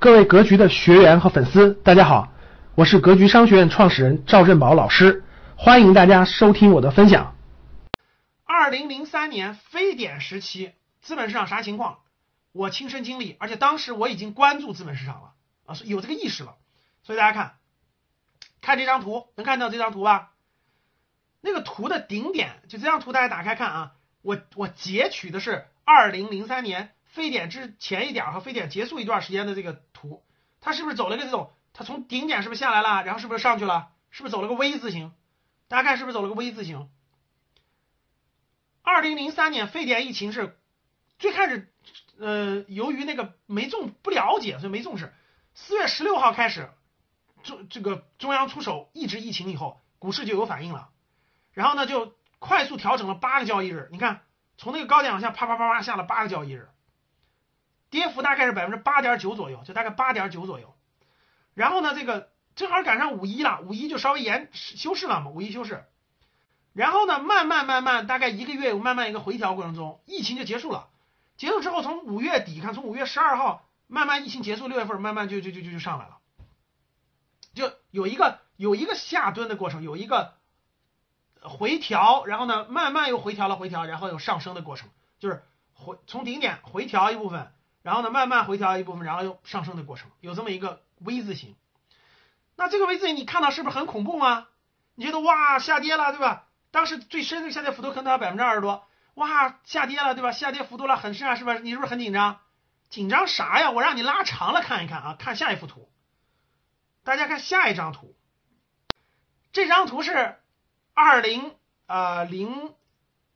各位格局的学员和粉丝，大家好，我是格局商学院创始人赵振宝老师，欢迎大家收听我的分享。二零零三年非典时期，资本市场啥情况？我亲身经历，而且当时我已经关注资本市场了啊，有这个意识了。所以大家看，看这张图，能看到这张图吧？那个图的顶点，就这张图，大家打开看啊。我我截取的是二零零三年。非典之前一点和非典结束一段时间的这个图，它是不是走了个这种？它从顶点是不是下来了？然后是不是上去了？是不是走了个 V 字形？大家看是不是走了个 V 字形？二零零三年非典疫情是最开始，呃，由于那个没重不了解，所以没重视。四月十六号开始，中这个中央出手抑制疫情以后，股市就有反应了，然后呢就快速调整了八个交易日。你看从那个高点往下啪啪啪啪下了八个交易日。跌幅大概是百分之八点九左右，就大概八点九左右。然后呢，这个正好赶上五一了，五一就稍微延休市了嘛，五一休市。然后呢，慢慢慢慢，大概一个月慢慢一个回调过程中，疫情就结束了。结束之后，从五月底看，从五月十二号慢慢疫情结束，六月份慢慢就就就就就上来了，就有一个有一个下蹲的过程，有一个回调，然后呢，慢慢又回调了回调，然后有上升的过程，就是回从顶点回调一部分。然后呢，慢慢回调一部分，然后又上升的过程，有这么一个 V 字形。那这个 V 字形你看到是不是很恐怖吗？你觉得哇下跌了，对吧？当时最深的下跌幅度可能到百分之二十多，哇下跌了，对吧？下跌幅度了很深啊，是不是？你是不是很紧张？紧张啥呀？我让你拉长了看一看啊，看下一幅图。大家看下一张图，这张图是二零呃零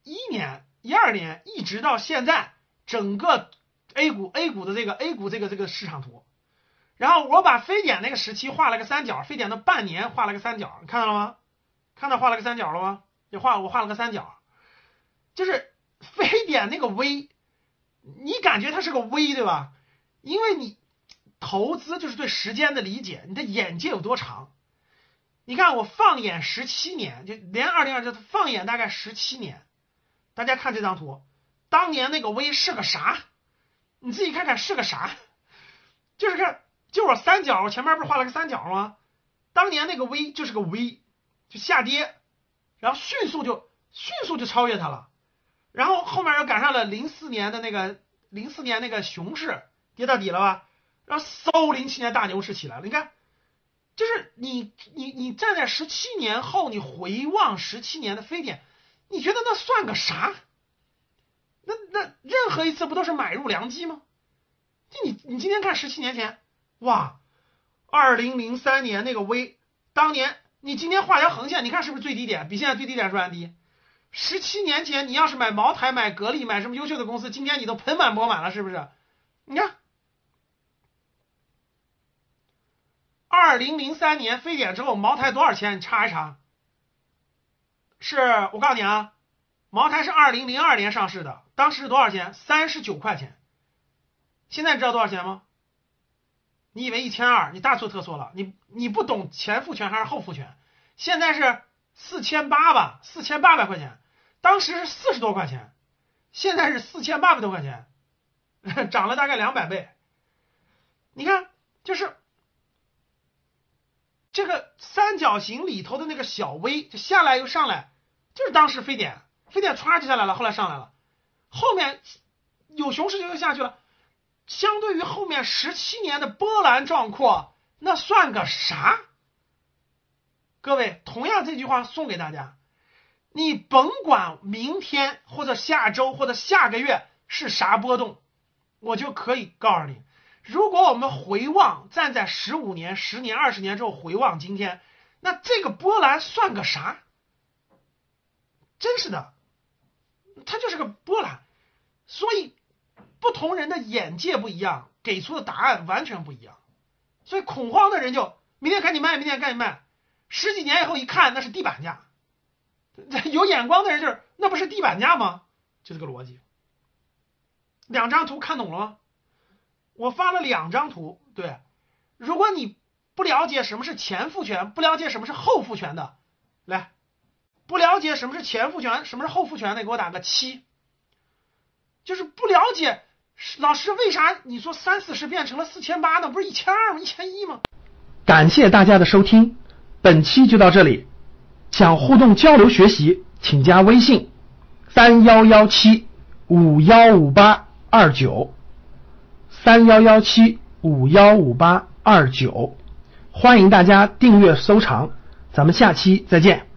一年、一二年一直到现在整个。A 股 A 股的这个 A 股这个这个市场图，然后我把非典那个时期画了个三角，非典的半年画了个三角，你看到了吗？看到画了个三角了吗？就画我画了个三角，就是非典那个 V，你感觉它是个 V 对吧？因为你投资就是对时间的理解，你的眼界有多长？你看我放眼十七年，就连二零二就放眼大概十七年，大家看这张图，当年那个 V 是个啥？你自己看看是个啥？就是看，就我三角，我前面不是画了个三角吗？当年那个 V 就是个 V，就下跌，然后迅速就迅速就超越它了，然后后面又赶上了零四年的那个零四年那个熊市跌到底了吧？然后嗖，零七年大牛市起来了。你看，就是你你你站在十七年后，你回望十七年的非典，你觉得那算个啥？那那任何一次不都是买入良机吗？就你你今天看十七年前，哇，二零零三年那个 V，当年你今天画条横线，你看是不是最低点？比现在最低点是还低。十七年前你要是买茅台、买格力、买什么优秀的公司，今天你都盆满钵满了，是不是？你看，二零零三年非典之后，茅台多少钱？你查一查。是我告诉你啊，茅台是二零零二年上市的。当时是多少钱？三十九块钱。现在知道多少钱吗？你以为一千二？你大错特错了。你你不懂前复权还是后复权？现在是四千八吧，四千八百块钱。当时是四十多块钱，现在是四千八百多块钱，涨了大概两百倍。你看，就是这个三角形里头的那个小 V，就下来又上来，就是当时非典，非典歘就下来了，后来上来了。后面有熊市就又下去了，相对于后面十七年的波澜壮阔，那算个啥？各位，同样这句话送给大家，你甭管明天或者下周或者下个月是啥波动，我就可以告诉你，如果我们回望站在十五年、十年、二十年之后回望今天，那这个波澜算个啥？真是的。它就是个波澜，所以不同人的眼界不一样，给出的答案完全不一样。所以恐慌的人就明天赶紧卖，明天赶紧卖。十几年以后一看，那是地板价。有眼光的人就是那不是地板价吗？就这个逻辑。两张图看懂了吗？我发了两张图，对。如果你不了解什么是前复权，不了解什么是后复权的，来。不了解什么是前复权，什么是后复权的，给我打个七。就是不了解老师，为啥你说三四十变成了四千八呢？不是一千二吗？一千一吗？感谢大家的收听，本期就到这里。想互动交流学习，请加微信三幺幺七五幺五八二九三幺幺七五幺五八二九，欢迎大家订阅收藏，咱们下期再见。